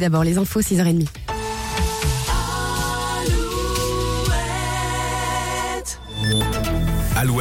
D'abord les infos 6h30.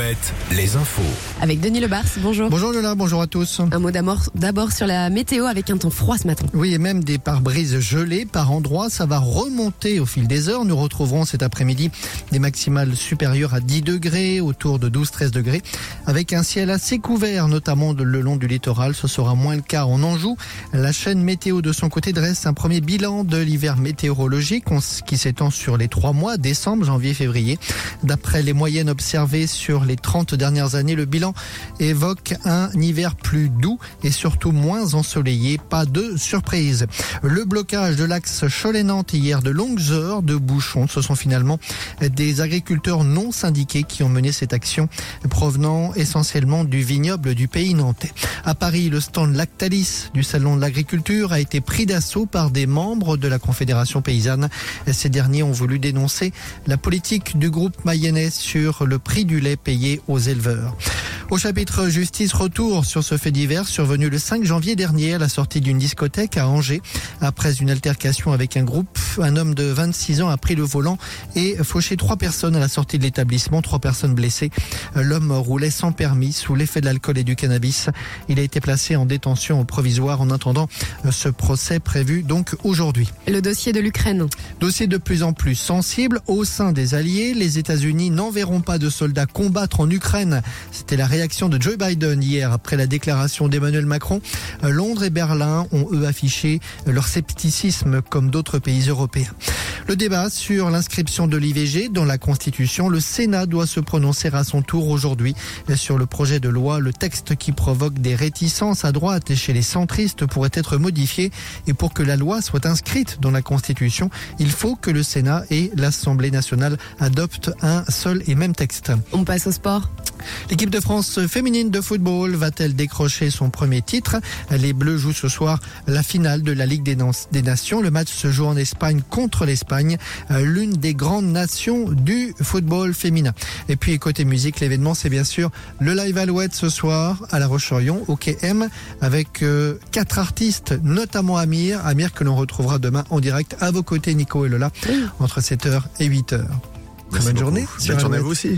Alouette, les infos. Avec Denis Lebars, bonjour. Bonjour Lola, bonjour à tous. Un mot d'abord d'abord sur la météo avec un temps froid ce matin. Oui, et même des pare-brises gelées par endroits, ça va remonter au fil des heures. Nous retrouverons cet après-midi des maximales supérieures à 10 degrés, autour de 12-13 degrés, avec un ciel assez couvert, notamment le long du littoral. Ce sera moins le cas en Anjou. La chaîne météo de son côté dresse un premier bilan de l'hiver météorologique qui s'étend sur les trois mois, décembre, janvier, février. D'après les moyennes observées sur les 30 dernières années, le bilan évoque un hiver plus doux et surtout moins ensoleillé. Pas de surprise. Le blocage de l'axe Cholet-Nantes hier de longues heures de bouchons. Ce sont finalement des agriculteurs non syndiqués qui ont mené cette action provenant essentiellement du vignoble du pays nantais. À Paris, le stand Lactalis du Salon de l'Agriculture a été pris d'assaut par des membres de la Confédération paysanne. Ces derniers ont voulu dénoncer la politique du groupe mayennais sur le prix du lait payé aux éleveurs. Au chapitre justice, retour sur ce fait divers survenu le 5 janvier dernier à la sortie d'une discothèque à Angers. Après une altercation avec un groupe, un homme de 26 ans a pris le volant et fauché trois personnes à la sortie de l'établissement, trois personnes blessées. L'homme roulait sans permis sous l'effet de l'alcool et du cannabis. Il a été placé en détention provisoire en attendant ce procès prévu donc aujourd'hui. Le dossier de l'Ukraine. Dossier de plus en plus sensible au sein des alliés. Les États-Unis n'enverront pas de soldats combattre en Ukraine. C'était la réaction de Joe Biden hier après la déclaration d'Emmanuel Macron. Londres et Berlin ont eux affiché leur scepticisme comme d'autres pays européens. Le débat sur l'inscription de l'IVG dans la Constitution, le Sénat doit se prononcer à son tour aujourd'hui sur le projet de loi. Le texte qui provoque des réticences à droite et chez les centristes pourrait être modifié. Et pour que la loi soit inscrite dans la Constitution, il faut que le Sénat et l'Assemblée nationale adoptent un seul et même texte. On passe au sport. L'équipe de France féminine de football va-t-elle décrocher son premier titre? Les Bleus jouent ce soir la finale de la Ligue des Nations. Le match se joue en Espagne contre l'Espagne, l'une des grandes nations du football féminin. Et puis côté musique, l'événement c'est bien sûr le live Alouette ce soir à La Roche-sur-Yon au KM avec euh, quatre artistes, notamment Amir, Amir que l'on retrouvera demain en direct à vos côtés Nico et Lola entre 7h et 8h. Très bonne journée. Bonne journée à vous aussi.